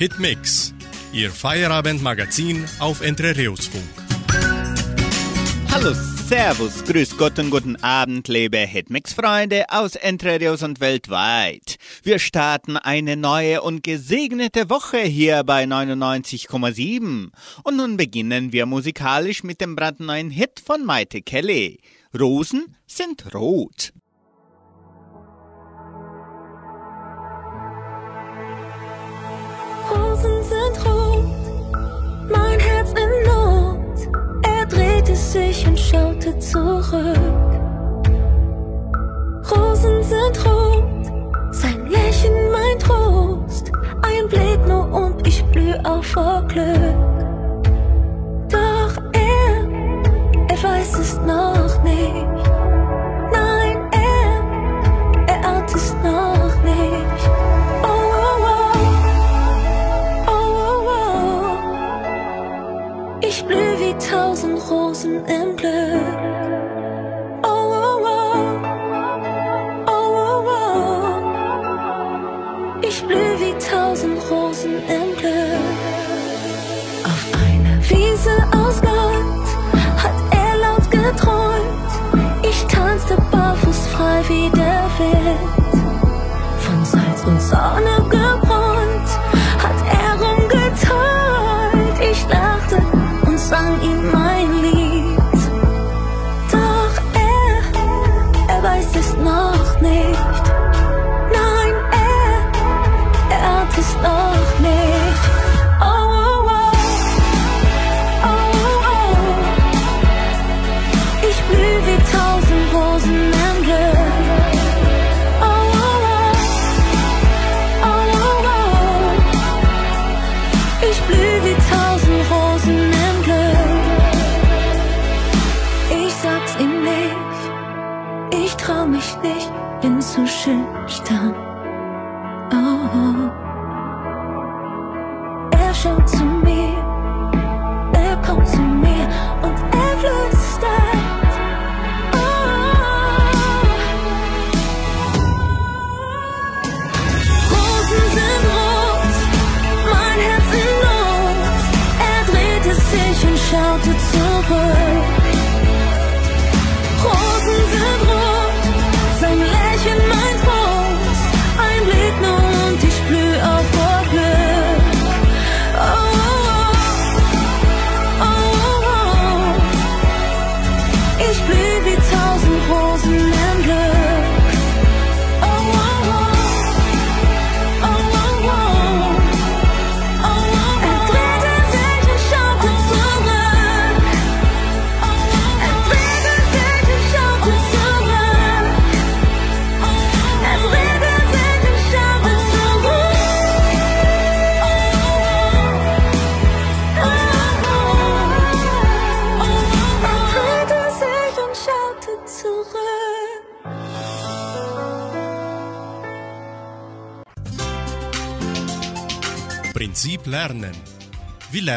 Hitmix, Ihr Feierabendmagazin auf Entre Rios Funk. Hallo, Servus, Grüß Gott und guten Abend, liebe Hitmix-Freunde aus Entre Rios und weltweit. Wir starten eine neue und gesegnete Woche hier bei 99,7. Und nun beginnen wir musikalisch mit dem brandneuen Hit von Maite Kelly. Rosen sind rot. Rosen sind rot, mein Herz in Not. Er drehte sich und schaute zurück. Rosen sind rot, sein Lächeln mein Trost. Ein Blick nur und ich blüh auf vor Glück. Doch er, er weiß es noch nicht. Tausend Rosen im Glück. Oh, oh, oh. Oh, oh, oh. Ich blüh wie tausend Rosen im Glück. Auf einer Wiese aus Gold hat er laut geträumt. Ich tanzte barfuß frei wie der Wind. Von Salz und Sonne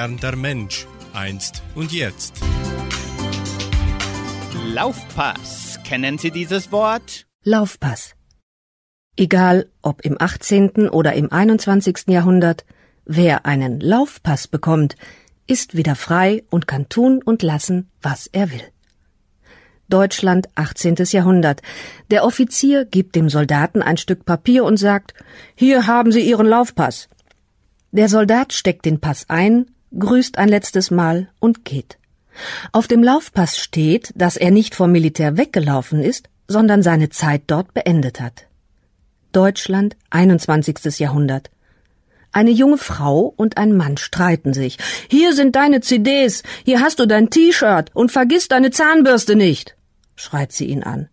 Der Mensch einst und jetzt? Laufpass. Kennen Sie dieses Wort? Laufpass. Egal ob im 18. oder im 21. Jahrhundert, wer einen Laufpass bekommt, ist wieder frei und kann tun und lassen, was er will. Deutschland 18. Jahrhundert. Der Offizier gibt dem Soldaten ein Stück Papier und sagt, hier haben Sie Ihren Laufpass. Der Soldat steckt den Pass ein, grüßt ein letztes Mal und geht. Auf dem Laufpass steht, dass er nicht vom Militär weggelaufen ist, sondern seine Zeit dort beendet hat. Deutschland 21. Jahrhundert. Eine junge Frau und ein Mann streiten sich. Hier sind deine CDs, hier hast du dein T-Shirt und vergiss deine Zahnbürste nicht, schreit sie ihn an.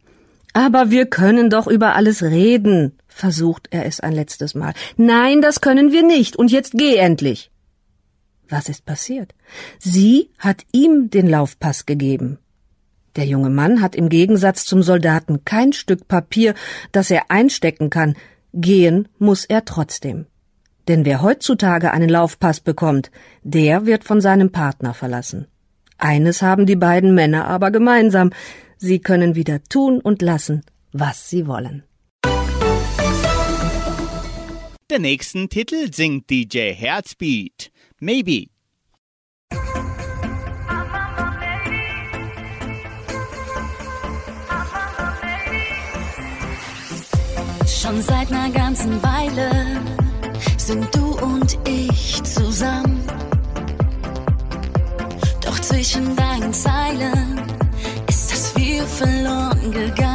Aber wir können doch über alles reden, versucht er es ein letztes Mal. Nein, das können wir nicht, und jetzt geh endlich. Was ist passiert? Sie hat ihm den Laufpass gegeben. Der junge Mann hat im Gegensatz zum Soldaten kein Stück Papier, das er einstecken kann. Gehen muss er trotzdem. Denn wer heutzutage einen Laufpass bekommt, der wird von seinem Partner verlassen. Eines haben die beiden Männer aber gemeinsam. Sie können wieder tun und lassen, was sie wollen. Den nächsten Titel singt DJ Herzbeat. Maybe. Schon seit einer ganzen Weile sind du und ich zusammen. Doch zwischen deinen Zeilen ist das viel verloren gegangen.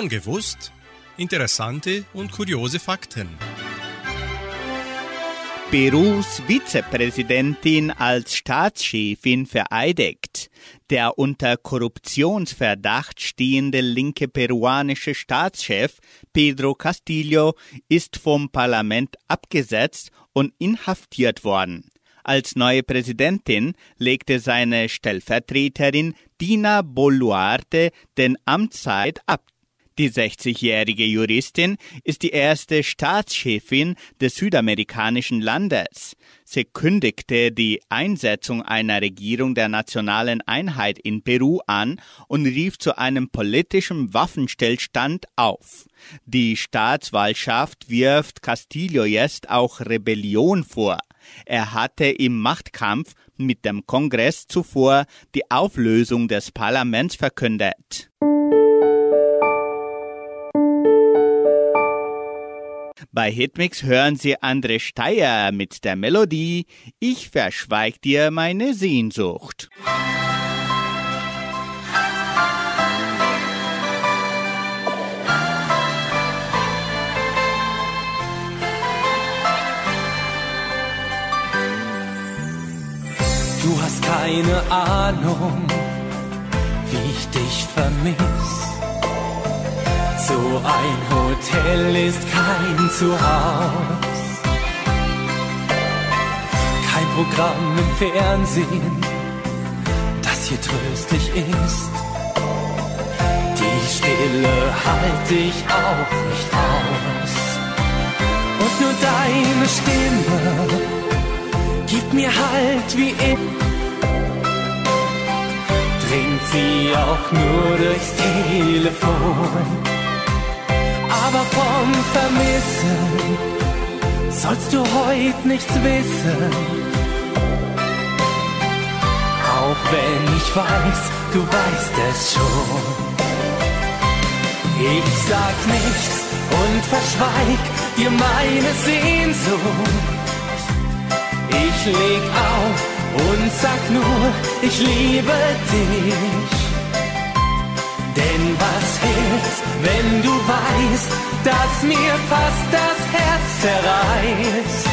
Schon gewusst? Interessante und kuriose Fakten. Perus Vizepräsidentin als Staatschefin vereidigt. Der unter Korruptionsverdacht stehende linke peruanische Staatschef Pedro Castillo ist vom Parlament abgesetzt und inhaftiert worden. Als neue Präsidentin legte seine Stellvertreterin Dina Boluarte den Amtszeit ab. Die 60-jährige Juristin ist die erste Staatschefin des südamerikanischen Landes. Sie kündigte die Einsetzung einer Regierung der nationalen Einheit in Peru an und rief zu einem politischen Waffenstillstand auf. Die Staatswahlschaft wirft Castillo jetzt auch Rebellion vor. Er hatte im Machtkampf mit dem Kongress zuvor die Auflösung des Parlaments verkündet. Bei Hitmix hören Sie André Steyer mit der Melodie Ich verschweig dir meine Sehnsucht. Du hast keine Ahnung, wie ich dich vermiss. So ein Hotel ist kein Zuhause. Kein Programm im Fernsehen, das hier tröstlich ist. Die Stille halte ich auch nicht aus. Und nur deine Stimme gibt mir Halt wie ich. bringt sie auch nur durchs Telefon. Aber vom Vermissen sollst du heute nichts wissen. Auch wenn ich weiß, du weißt es schon. Ich sag nichts und verschweig dir meine Sehnsucht. Ich leg auf und sag nur, ich liebe dich. Was hilft, wenn du weißt, dass mir fast das Herz zerreißt?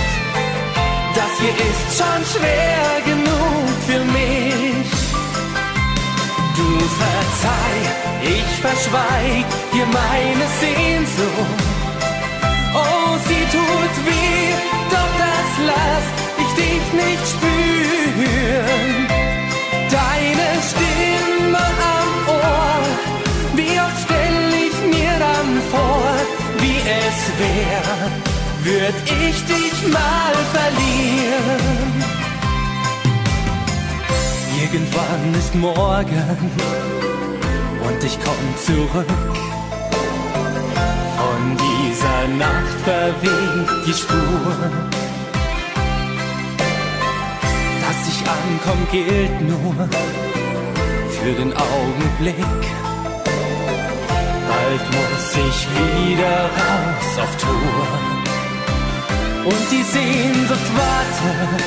Das hier ist schon schwer genug für mich. Du verzeih, ich verschweig dir meine Sehnsucht. Oh, würd ich dich mal verlieren. Irgendwann ist morgen und ich komm zurück. Von dieser Nacht verweht die Spur ankommt, gilt nur für den Augenblick. Bald muss ich wieder raus auf Tour. Und die Sehnsucht wartet,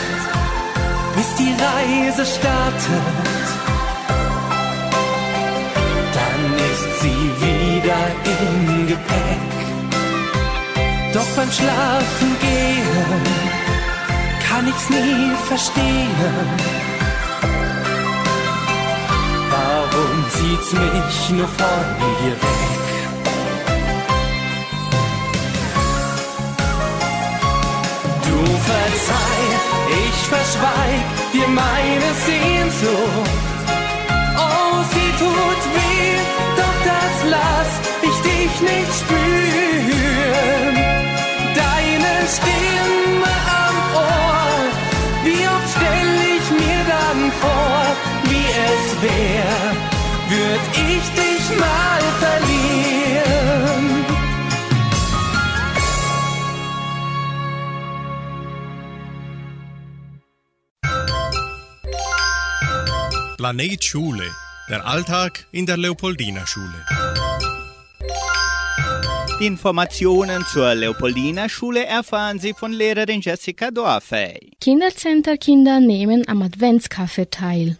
bis die Reise startet. Dann ist sie wieder im Gepäck. Doch beim Schlafen gehen kann ich's nie verstehen. Warum zieht's mich nur von dir weg? Verzeih, ich verschweig dir meine Sehnsucht. Oh, sie tut weh, doch das lass ich dich nicht spüren. Deine Stimme am Ohr wie oft stell ich mir dann vor, wie es wär, würd ich dich mal verlieren. Planet Schule, der Alltag in der Leopoldina Schule. Die Informationen zur Leopoldina Schule erfahren Sie von Lehrerin Jessica Dorfey. Kindercenter-Kinder nehmen am Adventskaffee teil.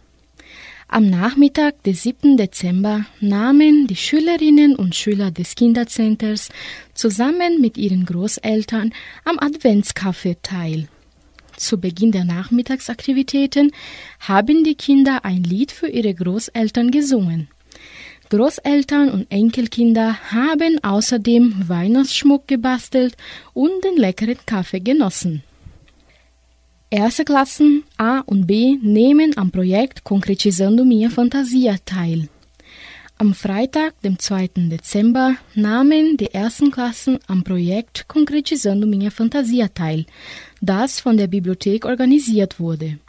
Am Nachmittag des 7. Dezember nahmen die Schülerinnen und Schüler des Kindercenters zusammen mit ihren Großeltern am Adventskaffee teil. Zu Beginn der Nachmittagsaktivitäten haben die Kinder ein Lied für ihre Großeltern gesungen. Großeltern und Enkelkinder haben außerdem Weihnachtsschmuck gebastelt und den leckeren Kaffee genossen. Erste Klassen A und B nehmen am Projekt Concretizando Minha Fantasia teil. Am Freitag, dem 2. Dezember, nahmen die ersten Klassen am Projekt Concretizando Minha Fantasia teil, das von der Bibliothek organisiert wurde.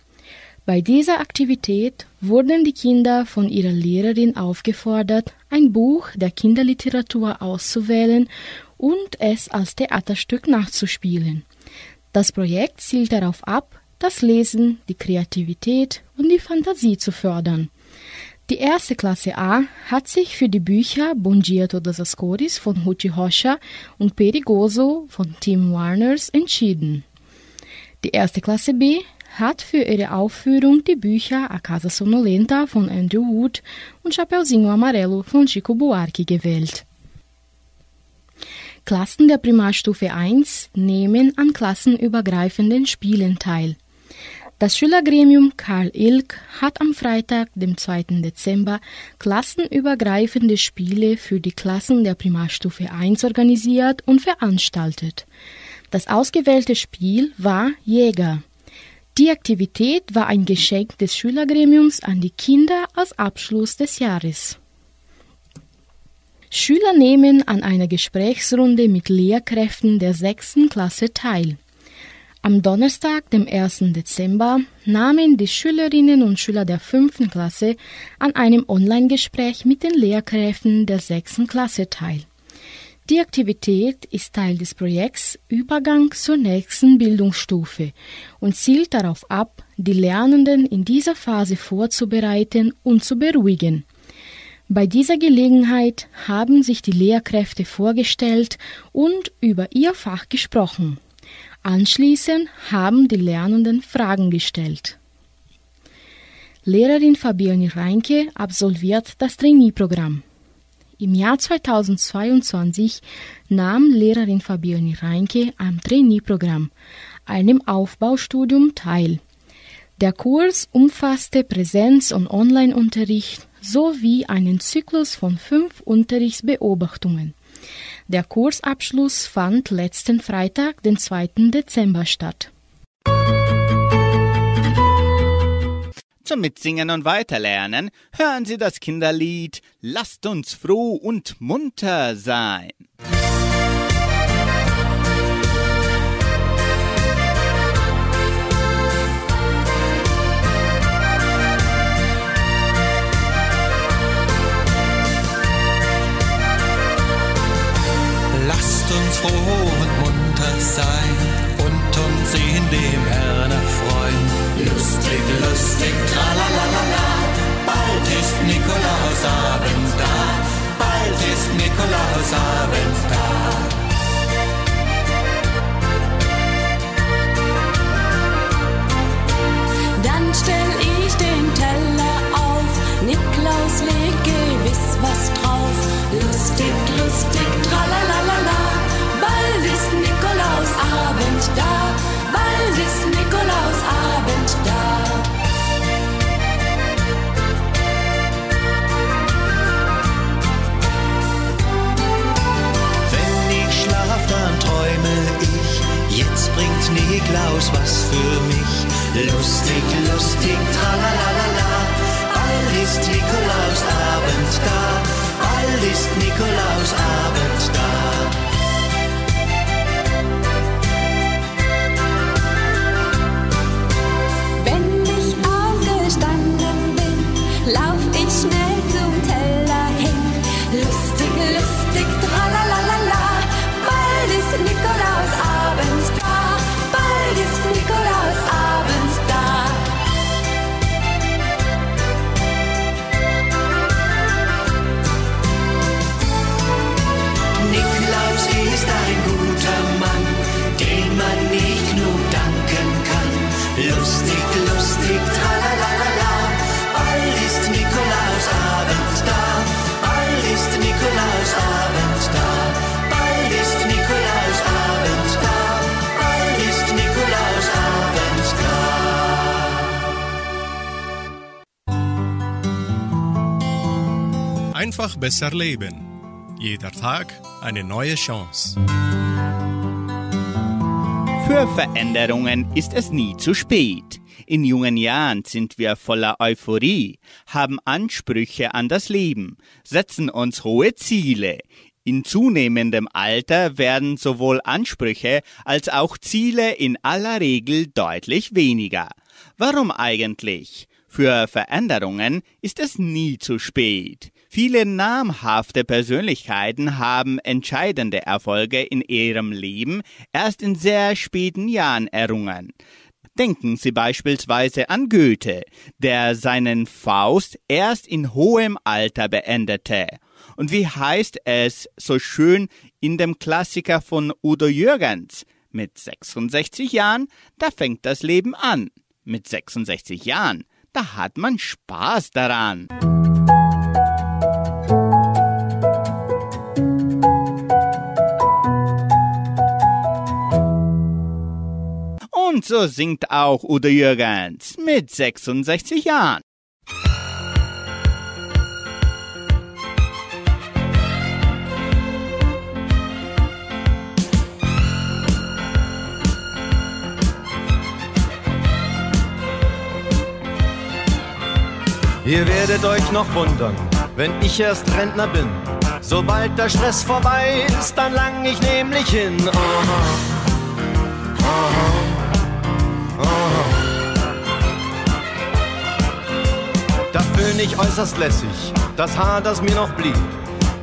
Bei dieser Aktivität wurden die Kinder von ihrer Lehrerin aufgefordert, ein Buch der Kinderliteratur auszuwählen und es als Theaterstück nachzuspielen. Das Projekt zielt darauf ab, das Lesen, die Kreativität und die Fantasie zu fördern. Die erste Klasse A hat sich für die Bücher Bongiato das Ascoris von Huchi Hosha und Perigoso von Tim Warners entschieden. Die erste Klasse B hat für ihre Aufführung die Bücher A Casa Sonolenta von Andrew Wood und Chapeuzinho Amarelo von Chico Buarque gewählt. Klassen der Primarstufe 1 nehmen an klassenübergreifenden Spielen teil. Das Schülergremium Karl Ilk hat am Freitag, dem 2. Dezember, klassenübergreifende Spiele für die Klassen der Primarstufe 1 organisiert und veranstaltet. Das ausgewählte Spiel war Jäger. Die Aktivität war ein Geschenk des Schülergremiums an die Kinder als Abschluss des Jahres. Schüler nehmen an einer Gesprächsrunde mit Lehrkräften der sechsten Klasse teil. Am Donnerstag, dem 1. Dezember, nahmen die Schülerinnen und Schüler der fünften Klasse an einem Online-Gespräch mit den Lehrkräften der sechsten Klasse teil. Die Aktivität ist Teil des Projekts Übergang zur nächsten Bildungsstufe und zielt darauf ab, die Lernenden in dieser Phase vorzubereiten und zu beruhigen. Bei dieser Gelegenheit haben sich die Lehrkräfte vorgestellt und über ihr Fach gesprochen. Anschließend haben die Lernenden Fragen gestellt. Lehrerin Fabienne Reinke absolviert das Trainee-Programm. Im Jahr 2022 nahm Lehrerin Fabienne Reinke am Trainee-Programm, einem Aufbaustudium, teil. Der Kurs umfasste Präsenz- und Online-Unterricht sowie einen Zyklus von fünf Unterrichtsbeobachtungen. Der Kursabschluss fand letzten Freitag, den 2. Dezember statt. Zum Mitsingen und Weiterlernen hören Sie das Kinderlied Lasst uns froh und munter sein. uns froh und munter sein und uns in dem Herrn. Lustig, lustig, tralalala, bald ist Nikolausabend da, bald ist Nikolausabend da. Dann stell ich den Teller auf, Niklaus legt gewiss was drauf. Lustig, lustig, tralalala, bald ist Nikolausabend da, bald ist Nikolausabend besser leben. Jeder Tag eine neue Chance. Für Veränderungen ist es nie zu spät. In jungen Jahren sind wir voller Euphorie, haben Ansprüche an das Leben, setzen uns hohe Ziele. In zunehmendem Alter werden sowohl Ansprüche als auch Ziele in aller Regel deutlich weniger. Warum eigentlich? Für Veränderungen ist es nie zu spät. Viele namhafte Persönlichkeiten haben entscheidende Erfolge in ihrem Leben erst in sehr späten Jahren errungen. Denken Sie beispielsweise an Goethe, der seinen Faust erst in hohem Alter beendete. Und wie heißt es so schön in dem Klassiker von Udo Jürgens? Mit 66 Jahren, da fängt das Leben an. Mit 66 Jahren, da hat man Spaß daran. Und so singt auch Udo Jürgens mit 66 Jahren. Ihr werdet euch noch wundern, wenn ich erst Rentner bin. Sobald der Stress vorbei ist, dann lang ich nämlich hin. Oh, oh, oh, da föhn ich äußerst lässig, das Haar, das mir noch blieb.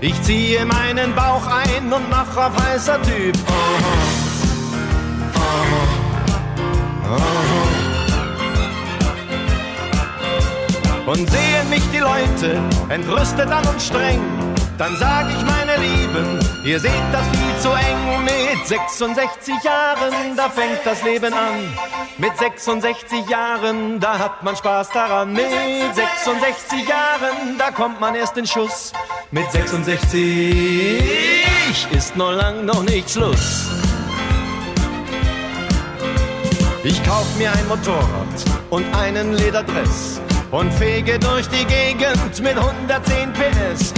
Ich ziehe meinen Bauch ein und mach auf heißer Typ. Oh, oh, oh. Und sehen mich die Leute entrüstet an und streng, dann sag ich meine Lieben, ihr seht das viel zu eng. Mit 66 Jahren, da fängt das Leben an. Mit 66 Jahren, da hat man Spaß daran. Mit 66 Jahren, da kommt man erst in Schuss. Mit 66 ist noch lang noch nicht Schluss. Ich kauf mir ein Motorrad und einen Lederdress und fege durch die Gegend mit 110 PS.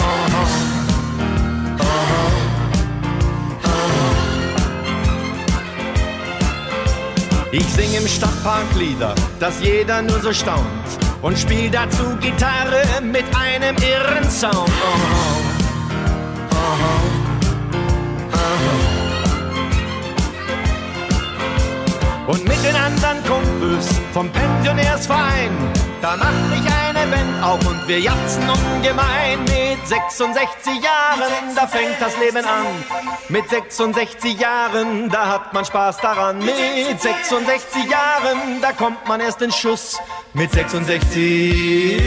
Ich sing im Stadtpark Lieder, dass jeder nur so staunt und spiel dazu Gitarre mit einem irren Sound. Und mit den anderen Kumpels vom Pensionärsverein, da mach ich eine Band auf und wir jatzen ungemein. Mit 66 Jahren, da fängt das Leben an. Mit 66 Jahren, da hat man Spaß daran. Mit 66 Jahren, da kommt man erst in Schuss. Mit 66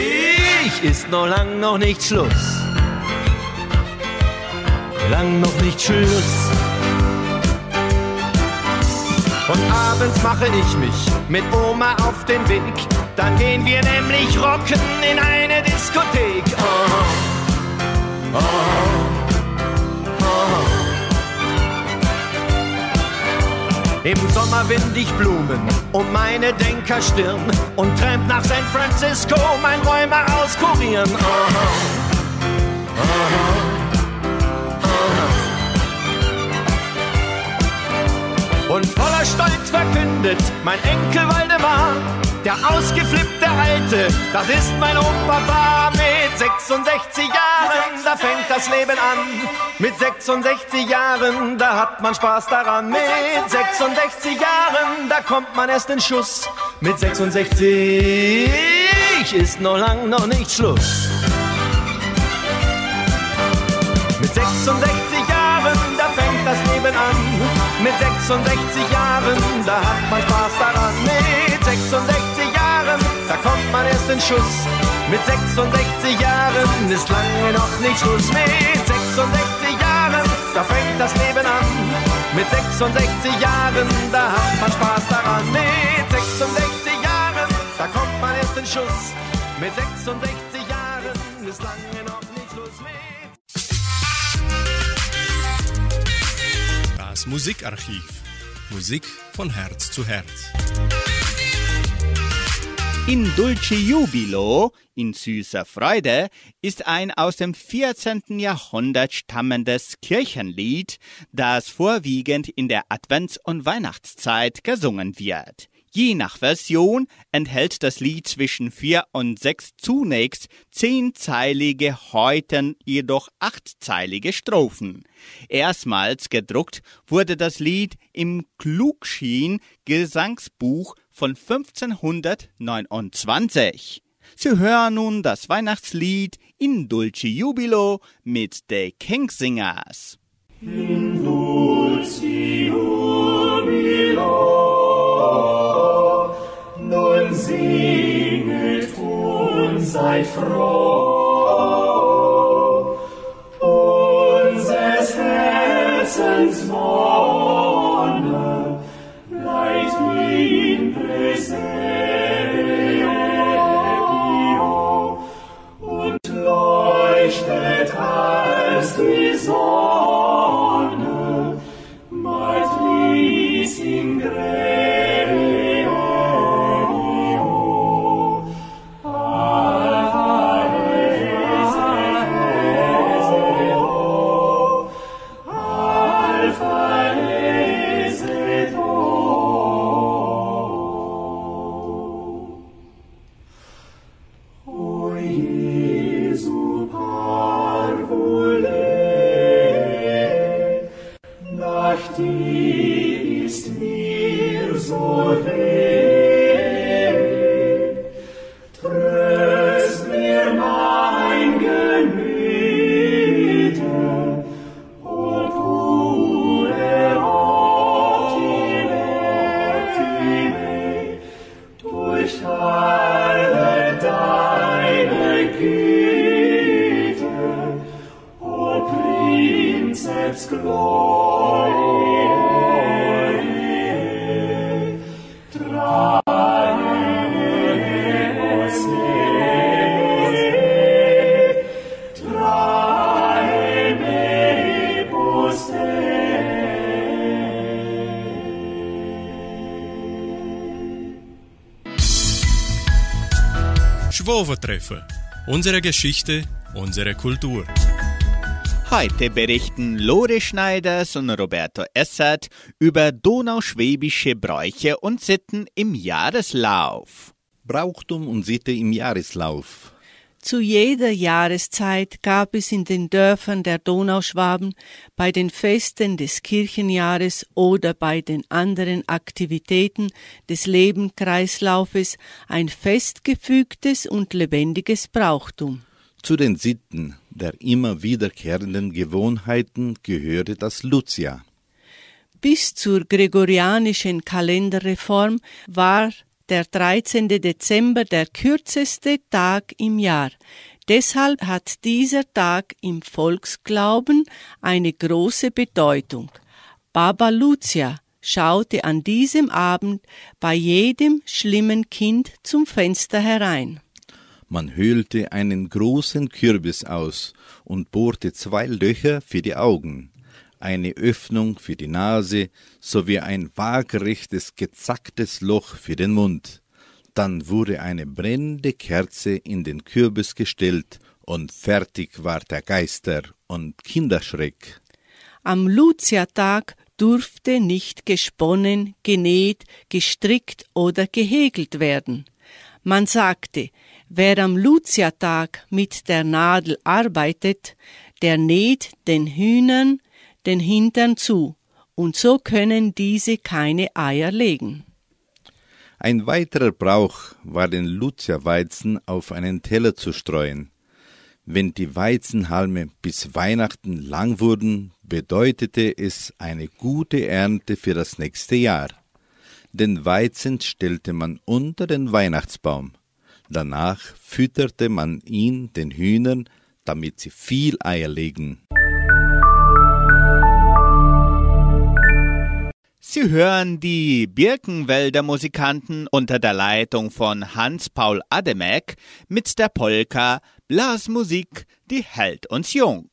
ist noch lang noch nicht Schluss. Lang noch nicht Schluss. Und abends mache ich mich mit Oma auf den Weg. Dann gehen wir nämlich rocken in eine Diskothek. Oh, oh, oh. Im Sommer wind ich Blumen um meine Denkerstirn und tramp nach San Francisco mein Räumer auskurieren. Oh, Und voller Stolz verkündet mein Enkel Waldemar, der ausgeflippte Alte, das ist mein Opa. Mit 66 Jahren, da fängt das Leben an. Mit 66 Jahren, da hat man Spaß daran. Mit 66 Jahren, da kommt man erst in Schuss. Mit 66 ist noch lang noch nicht Schluss. Mit 66 Jahren, da fängt das Leben an. Mit 66 Jahren, da hat man Spaß daran. Mit 66 Jahren, da kommt man erst in Schuss. Mit 66 Jahren ist lange noch nicht Schluss. Mit 66 Jahren, da fängt das Leben an. Mit 66 Jahren, da hat man Spaß daran. Mit 66 Jahren, da kommt man erst in Schuss. Mit 66 Jahren ist lange noch nicht Schluss. Mit Das Musikarchiv. Musik von Herz zu Herz. In Dulce Jubilo, in süßer Freude, ist ein aus dem 14. Jahrhundert stammendes Kirchenlied, das vorwiegend in der Advents- und Weihnachtszeit gesungen wird. Je nach Version enthält das Lied zwischen vier und sechs zunächst zehnzeilige, heute jedoch achtzeilige Strophen. Erstmals gedruckt wurde das Lied im Klugschien Gesangsbuch von 1529. Sie hören nun das Weihnachtslied In Dulce Jubilo mit The Kingsingers. In dulci jubilo, nun singet und seid froh. Unseres Herzens Wonne lichtet als die Sonne. Unsere Geschichte, unsere Kultur. Heute berichten Lore Schneiders und Roberto Essert über donauschwäbische Bräuche und Sitten im Jahreslauf. Brauchtum und Sitte im Jahreslauf. Zu jeder Jahreszeit gab es in den Dörfern der Donauschwaben bei den Festen des Kirchenjahres oder bei den anderen Aktivitäten des Lebenkreislaufes ein festgefügtes und lebendiges Brauchtum. Zu den Sitten der immer wiederkehrenden Gewohnheiten gehörte das Lucia. Bis zur gregorianischen Kalenderreform war der 13. Dezember der kürzeste Tag im Jahr. Deshalb hat dieser Tag im Volksglauben eine große Bedeutung. Baba Lucia schaute an diesem Abend bei jedem schlimmen Kind zum Fenster herein. Man höhlte einen großen Kürbis aus und bohrte zwei Löcher für die Augen, eine Öffnung für die Nase sowie ein waagerechtes, gezacktes Loch für den Mund. Dann wurde eine brennende Kerze in den Kürbis gestellt und fertig war der Geister und Kinderschreck. Am Lucia-Tag durfte nicht gesponnen, genäht, gestrickt oder gehäkelt werden. Man sagte, wer am Lucia-Tag mit der Nadel arbeitet, der näht den Hühnern den Hintern zu, und so können diese keine Eier legen. Ein weiterer Brauch war den Lucia-Weizen auf einen Teller zu streuen. Wenn die Weizenhalme bis Weihnachten lang wurden, bedeutete es eine gute Ernte für das nächste Jahr. Den Weizen stellte man unter den Weihnachtsbaum. Danach fütterte man ihn den Hühnern, damit sie viel Eier legen. Sie hören die Birkenwälder Musikanten unter der Leitung von Hans-Paul Ademek mit der Polka Blasmusik, die hält uns jung.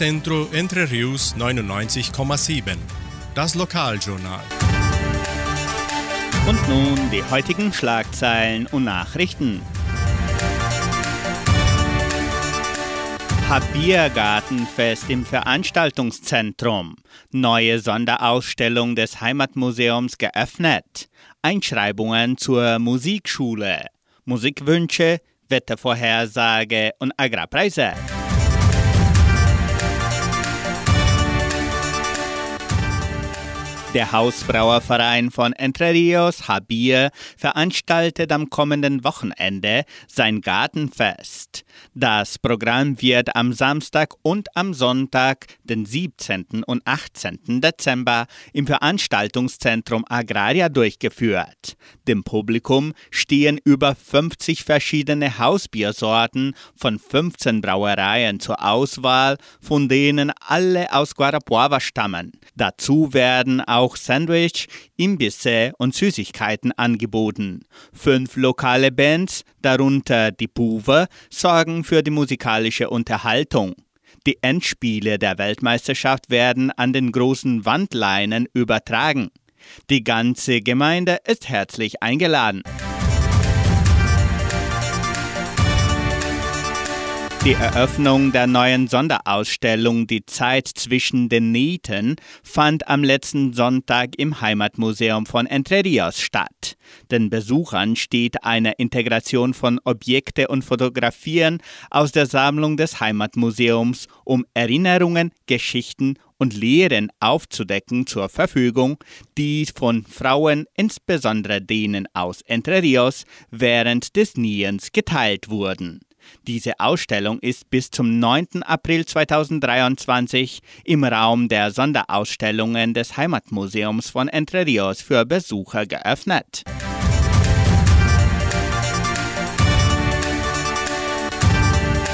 Unicentro Entre Rius 99,7. Das Lokaljournal. Und nun die heutigen Schlagzeilen und Nachrichten. Habiergartenfest im Veranstaltungszentrum. Neue Sonderausstellung des Heimatmuseums geöffnet. Einschreibungen zur Musikschule. Musikwünsche, Wettervorhersage und Agrarpreise. Der Hausbrauerverein von Entre Rios, Habir, veranstaltet am kommenden Wochenende sein Gartenfest. Das Programm wird am Samstag und am Sonntag, den 17. und 18. Dezember, im Veranstaltungszentrum Agraria durchgeführt. Dem Publikum stehen über 50 verschiedene Hausbiersorten von 15 Brauereien zur Auswahl, von denen alle aus Guarapuava stammen. Dazu werden auch Sandwich, Imbisse und Süßigkeiten angeboten. Fünf lokale Bands, darunter die Puve, sorgen für die musikalische Unterhaltung. Die Endspiele der Weltmeisterschaft werden an den großen Wandleinen übertragen. Die ganze Gemeinde ist herzlich eingeladen. Die Eröffnung der neuen Sonderausstellung Die Zeit zwischen den Nieten fand am letzten Sonntag im Heimatmuseum von Entre Rios statt. Den Besuchern steht eine Integration von Objekte und Fotografien aus der Sammlung des Heimatmuseums, um Erinnerungen, Geschichten und Lehren aufzudecken zur Verfügung, die von Frauen, insbesondere denen aus Entre Rios, während des Niens geteilt wurden. Diese Ausstellung ist bis zum 9. April 2023 im Raum der Sonderausstellungen des Heimatmuseums von Entre Rios für Besucher geöffnet.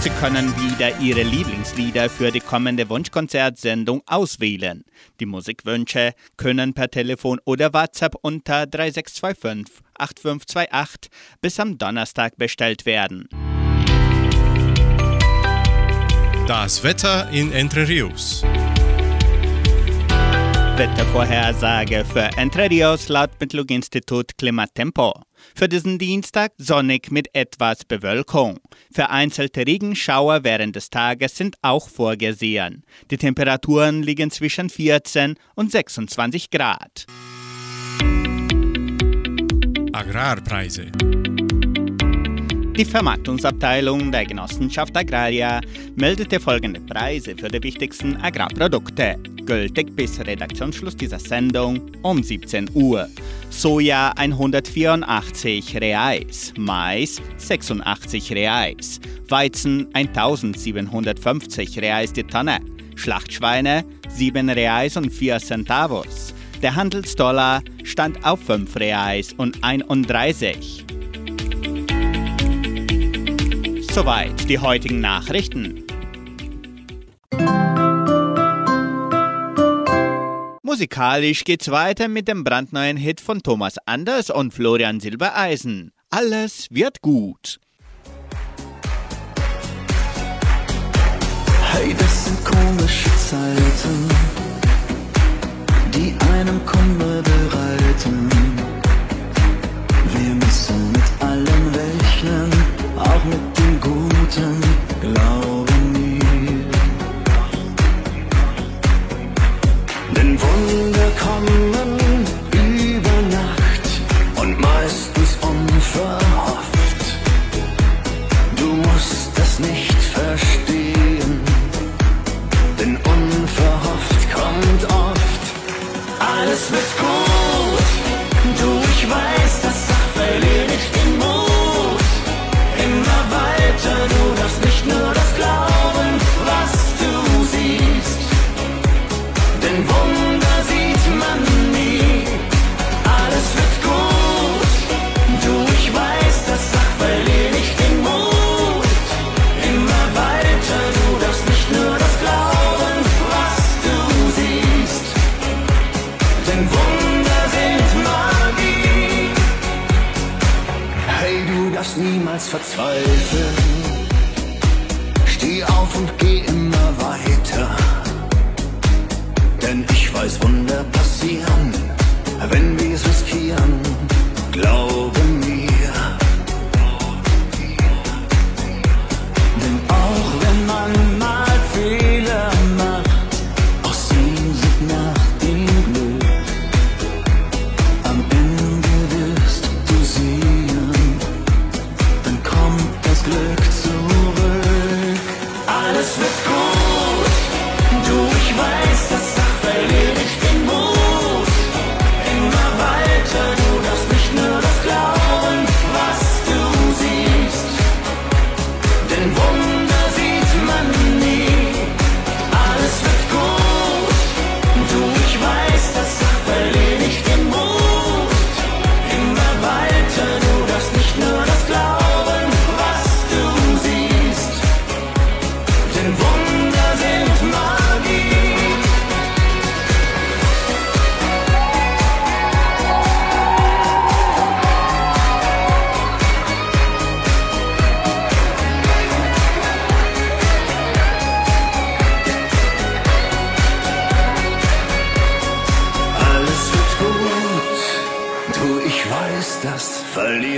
Sie können wieder Ihre Lieblingslieder für die kommende Wunschkonzertsendung auswählen. Die Musikwünsche können per Telefon oder WhatsApp unter 3625 8528 bis am Donnerstag bestellt werden. Das Wetter in Entre Rios. Wettervorhersage für Entre Rios laut Metlog-Institut Klimatempo. Für diesen Dienstag sonnig mit etwas Bewölkung. Vereinzelte Regenschauer während des Tages sind auch vorgesehen. Die Temperaturen liegen zwischen 14 und 26 Grad. Agrarpreise. Die Vermarktungsabteilung der Genossenschaft Agraria meldete folgende Preise für die wichtigsten Agrarprodukte, gültig bis Redaktionsschluss dieser Sendung um 17 Uhr. Soja 184 Reais, Mais 86 Reais, Weizen 1750 Reais die Tonne, Schlachtschweine 7 Reais und 4 Centavos. Der Handelsdollar stand auf 5 Reais und 31. Soweit die heutigen Nachrichten. Musikalisch geht's weiter mit dem brandneuen Hit von Thomas Anders und Florian Silbereisen. Alles wird gut. Hey, das sind komische Zeiten, die einem Kummer bereiten. Wir müssen mit allem rechnen, auch mit dem Guten, glaube mir. Denn Wunder kommen über Nacht und meistens unverhofft. Du musst das nicht verstehen, denn unverhofft kommt oft. Alles wird gut,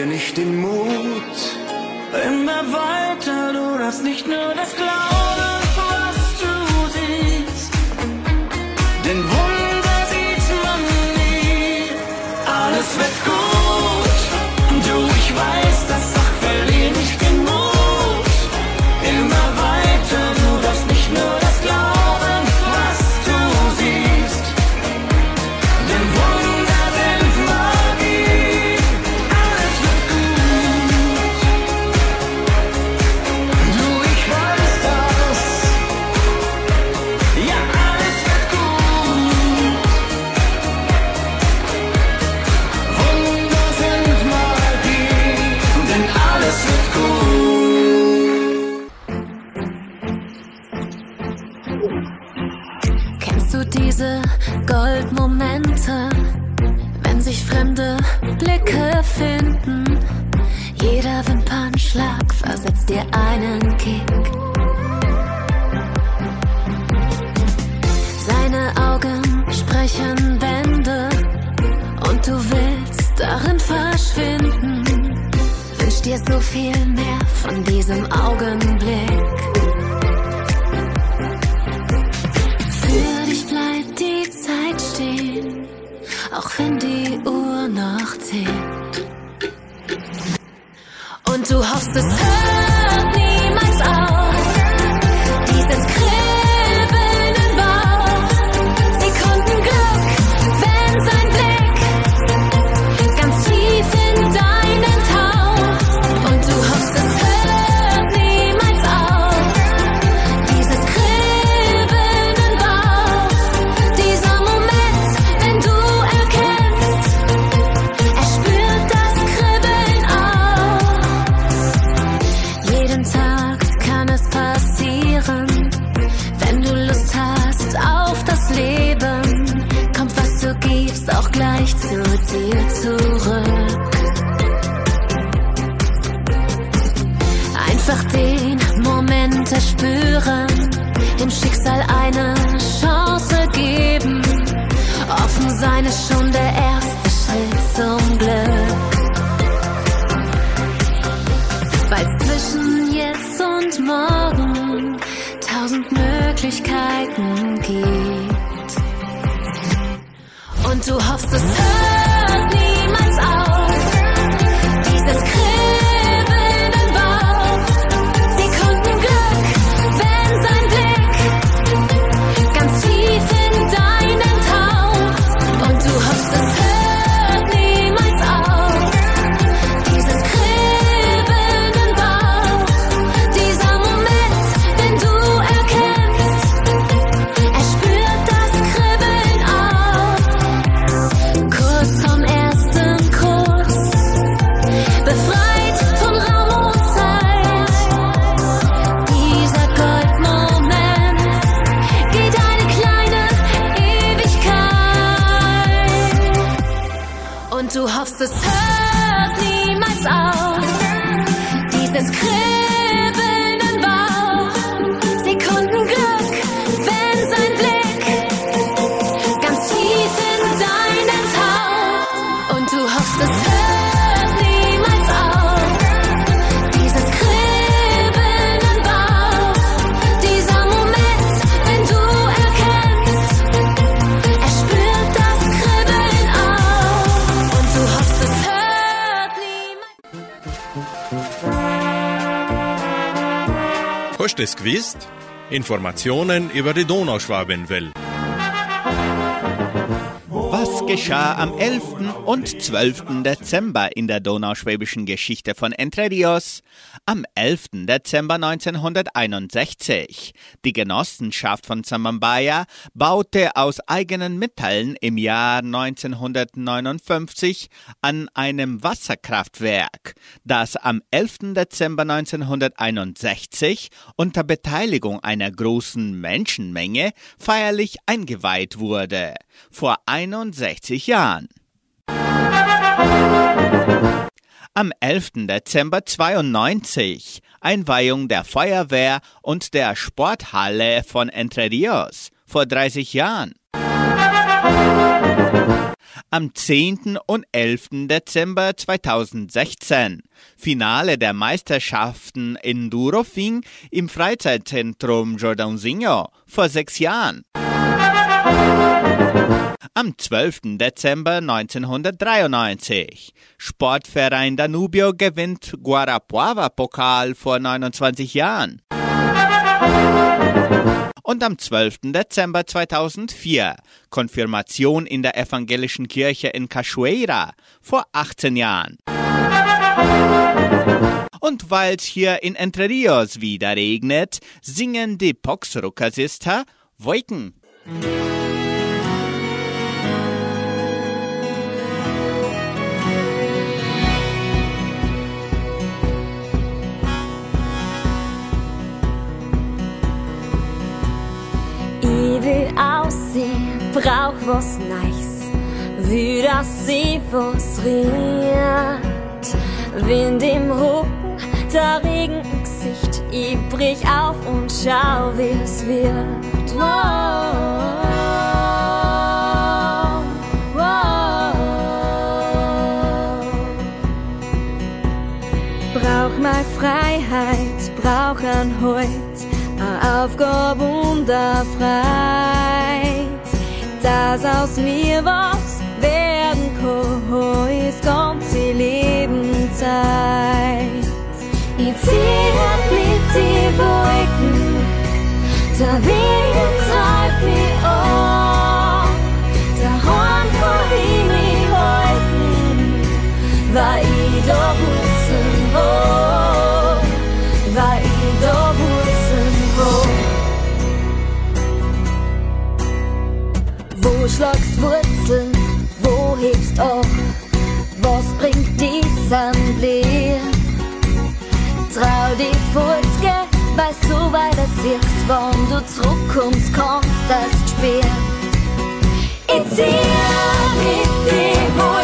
verlier nicht den Mut. Immer weiter, du hast nicht nur das Glauben. Es gewusst? Informationen über die Donauschwabenwelle. Geschah am 11. und 12. Dezember in der donauschwäbischen Geschichte von Entre Rios? Am 11. Dezember 1961. Die Genossenschaft von Samambaya baute aus eigenen Mitteln im Jahr 1959 an einem Wasserkraftwerk, das am 11. Dezember 1961 unter Beteiligung einer großen Menschenmenge feierlich eingeweiht wurde. Vor 61 Jahren. Am 11. Dezember 92 Einweihung der Feuerwehr und der Sporthalle von Entre Rios vor 30 Jahren. Am 10. und 11. Dezember 2016 Finale der Meisterschaften in Durofing im Freizeitzentrum Jordãozinho vor sechs Jahren. Am 12. Dezember 1993. Sportverein Danubio gewinnt Guarapuava-Pokal vor 29 Jahren. Und am 12. Dezember 2004 Konfirmation in der evangelischen Kirche in Cachoeira vor 18 Jahren. Und weil's hier in Entre Rios wieder regnet, singen die Poxrucker Sister Wolken. Brauch was Neues. Will, dass sie was riecht. Wind im Rücken, der Regen im Gesicht. Ich brich auf und schau, wie es wird. Wow. Brauch mal Freiheit, brauch an Halt, a Aufgabe und a Freit. Dass aus mir was werden kann, ist ganze Lebenszeit. Ich zieh mit die Wolken, der Wind treibt mich an. Daheim kann ich mich halten, weil ich da Wurzeln hab, weil Wo schlagst Wurzeln, wo hebst auf, was bringt die Sandleer? Trau dich fortgehen, weil so weiter siehst, wann du zurückkommst, kannst das spät. Ich zieh mit den Wolken,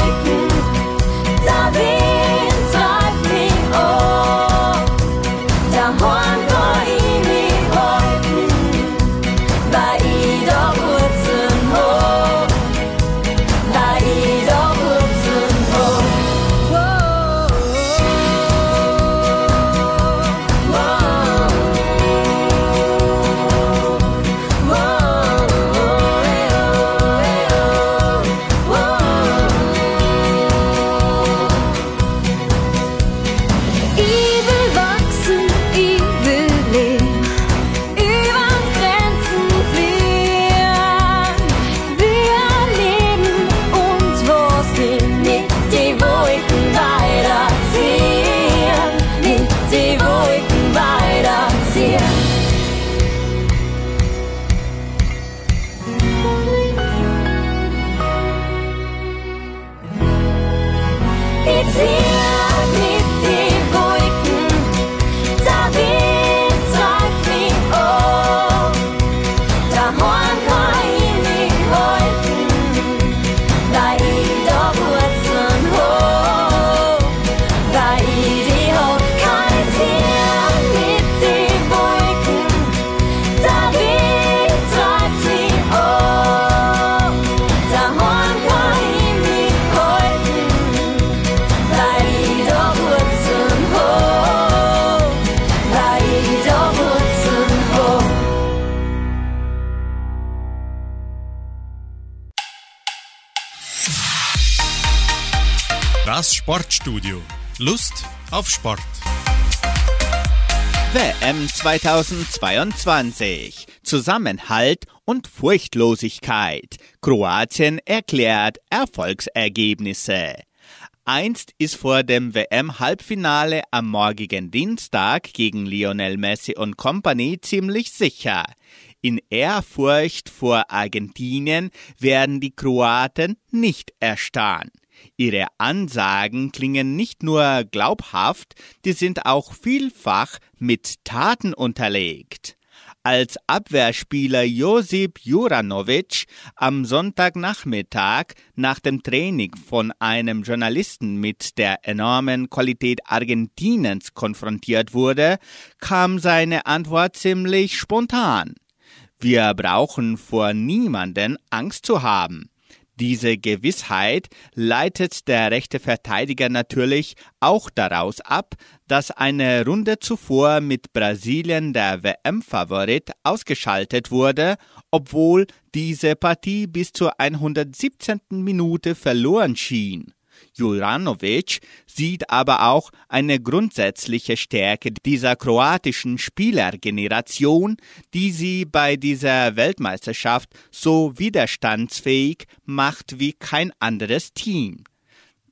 Lust auf Sport. WM 2022. Zusammenhalt und Furchtlosigkeit. Kroatien erklärt Erfolgsergebnisse. Einst ist vor dem WM-Halbfinale am morgigen Dienstag gegen Lionel Messi und Company ziemlich sicher. In Ehrfurcht vor Argentinien werden die Kroaten nicht erstarren. Ihre Ansagen klingen nicht nur glaubhaft, die sind auch vielfach mit Taten unterlegt. Als Abwehrspieler Josip Juranovic am Sonntagnachmittag nach dem Training von einem Journalisten mit der enormen Qualität Argentiniens konfrontiert wurde, kam seine Antwort ziemlich spontan. Wir brauchen vor niemanden Angst zu haben. Diese Gewissheit leitet der rechte Verteidiger natürlich auch daraus ab, dass eine Runde zuvor mit Brasilien der WM-Favorit ausgeschaltet wurde, obwohl diese Partie bis zur 117. Minute verloren schien. Juranovic sieht aber auch eine grundsätzliche Stärke dieser kroatischen Spielergeneration, die sie bei dieser Weltmeisterschaft so widerstandsfähig macht wie kein anderes Team.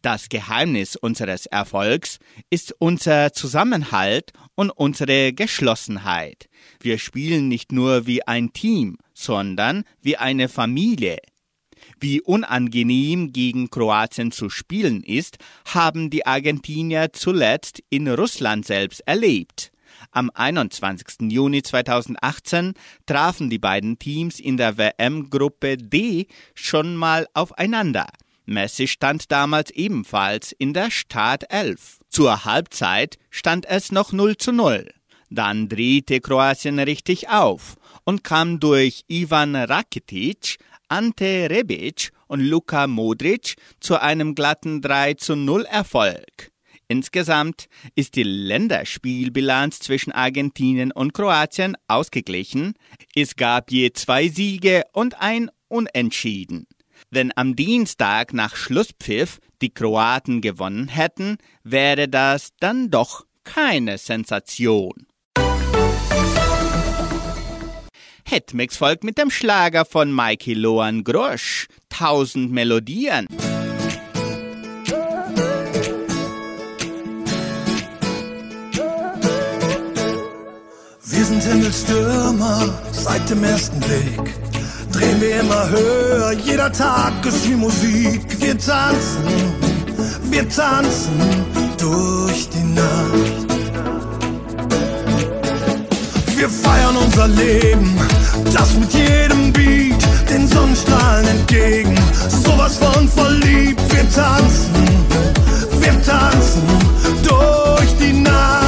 Das Geheimnis unseres Erfolgs ist unser Zusammenhalt und unsere Geschlossenheit. Wir spielen nicht nur wie ein Team, sondern wie eine Familie. Wie unangenehm gegen Kroatien zu spielen ist, haben die Argentinier zuletzt in Russland selbst erlebt. Am 21. Juni 2018 trafen die beiden Teams in der WM-Gruppe D schon mal aufeinander. Messi stand damals ebenfalls in der Startelf. Zur Halbzeit stand es noch 0 zu 0. Dann drehte Kroatien richtig auf und kam durch Ivan Rakitic Ante Rebic und Luka Modric zu einem glatten 3 zu 0 Erfolg. Insgesamt ist die Länderspielbilanz zwischen Argentinien und Kroatien ausgeglichen. Es gab je zwei Siege und ein Unentschieden. Wenn am Dienstag nach Schlusspfiff die Kroaten gewonnen hätten, wäre das dann doch keine Sensation. Hetmix folgt mit dem Schlager von Mikey Lohan Grosch. Tausend Melodien. Wir sind Himmelstürmer seit dem ersten Blick. Drehen wir immer höher, jeder Tag ist wie Musik. Wir tanzen, wir tanzen durch die Nacht. Wir feiern unser Leben, das mit jedem Beat den Sonnenstrahlen entgegen. Sowas von verliebt, wir tanzen, wir tanzen durch die Nacht.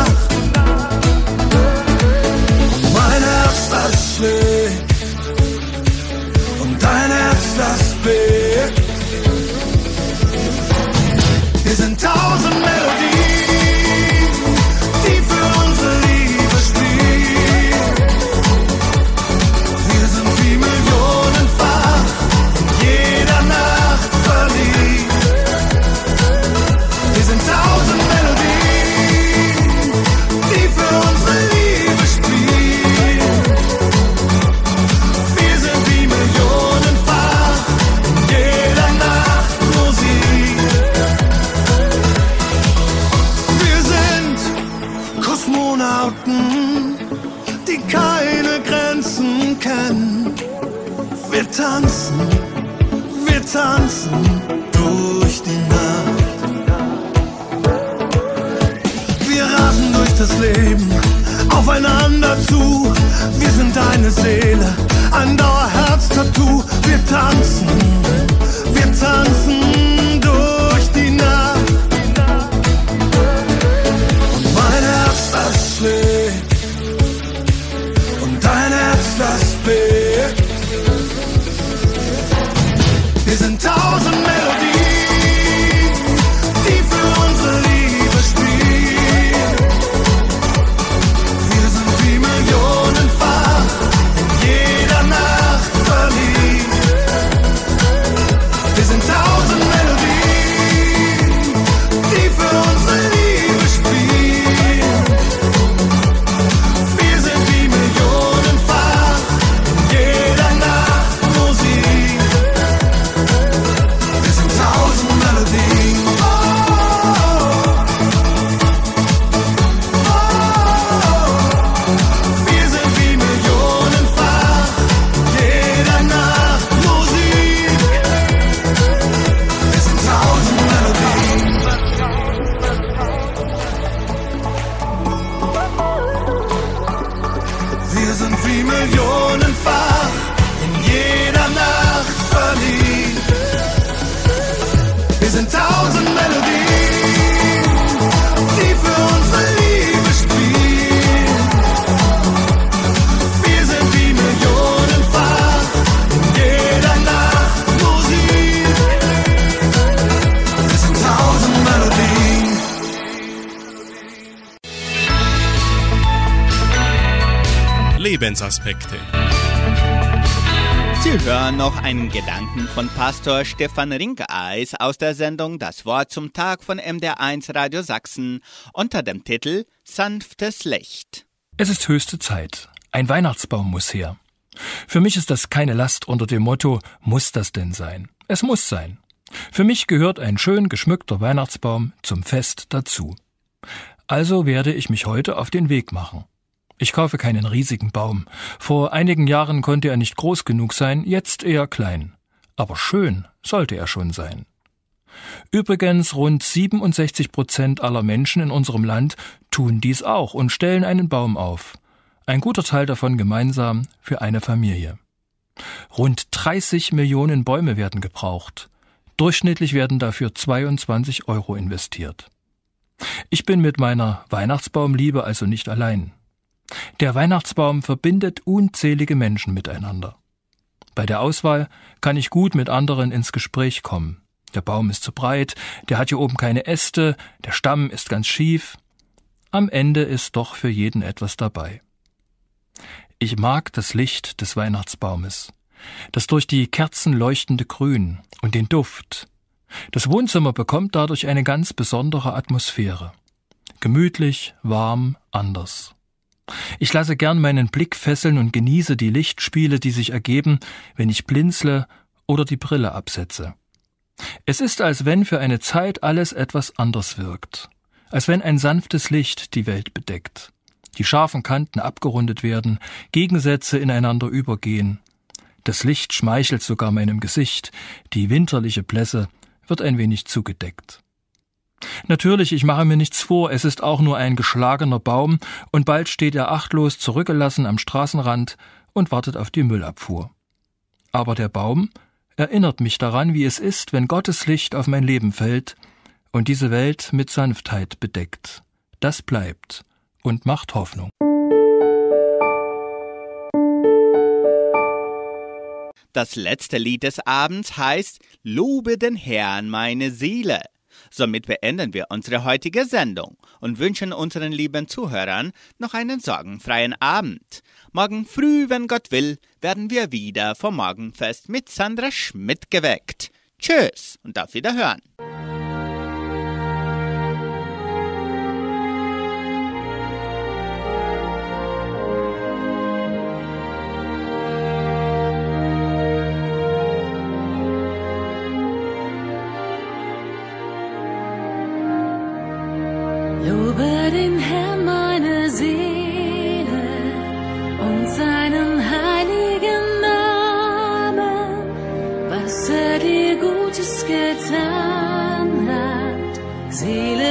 Sind eine Seele, ein Dauerherz-Tattoo. Wir tanzen, Lebensaspekte. Sie hören noch einen Gedanken von Pastor Stefan Rinkeis aus der Sendung Das Wort zum Tag von MDR1 Radio Sachsen unter dem Titel Sanftes Licht. Es ist höchste Zeit. Ein Weihnachtsbaum muss her. Für mich ist das keine Last unter dem Motto, muss das denn sein? Es muss sein. Für mich gehört ein schön geschmückter Weihnachtsbaum zum Fest dazu. Also werde ich mich heute auf den Weg machen. Ich kaufe keinen riesigen Baum. Vor einigen Jahren konnte er nicht groß genug sein, jetzt eher klein. Aber schön sollte er schon sein. Übrigens, rund 67 Prozent aller Menschen in unserem Land tun dies auch und stellen einen Baum auf. Ein guter Teil davon gemeinsam für eine Familie. Rund 30 Millionen Bäume werden gebraucht. Durchschnittlich werden dafür 22 Euro investiert. Ich bin mit meiner Weihnachtsbaumliebe also nicht allein. Der Weihnachtsbaum verbindet unzählige Menschen miteinander. Bei der Auswahl kann ich gut mit anderen ins Gespräch kommen. Der Baum ist zu breit, der hat hier oben keine Äste, der Stamm ist ganz schief. Am Ende ist doch für jeden etwas dabei. Ich mag das Licht des Weihnachtsbaumes, das durch die Kerzen leuchtende Grün und den Duft. Das Wohnzimmer bekommt dadurch eine ganz besondere Atmosphäre. Gemütlich, warm, anders. Ich lasse gern meinen Blick fesseln und genieße die Lichtspiele, die sich ergeben, wenn ich blinzle oder die Brille absetze. Es ist, als wenn für eine Zeit alles etwas anders wirkt, als wenn ein sanftes Licht die Welt bedeckt, die scharfen Kanten abgerundet werden, Gegensätze ineinander übergehen. Das Licht schmeichelt sogar meinem Gesicht, die winterliche Blässe wird ein wenig zugedeckt. Natürlich, ich mache mir nichts vor, es ist auch nur ein geschlagener Baum, und bald steht er achtlos zurückgelassen am Straßenrand und wartet auf die Müllabfuhr. Aber der Baum erinnert mich daran, wie es ist, wenn Gottes Licht auf mein Leben fällt und diese Welt mit Sanftheit bedeckt. Das bleibt und macht Hoffnung. Das letzte Lied des Abends heißt Lobe den Herrn meine Seele. Somit beenden wir unsere heutige Sendung und wünschen unseren lieben Zuhörern noch einen sorgenfreien Abend. Morgen früh, wenn Gott will, werden wir wieder vom Morgenfest mit Sandra Schmidt geweckt. Tschüss und auf Wiederhören. Getan hat. Seele,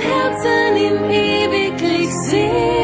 Herzen ihm ewiglich singen.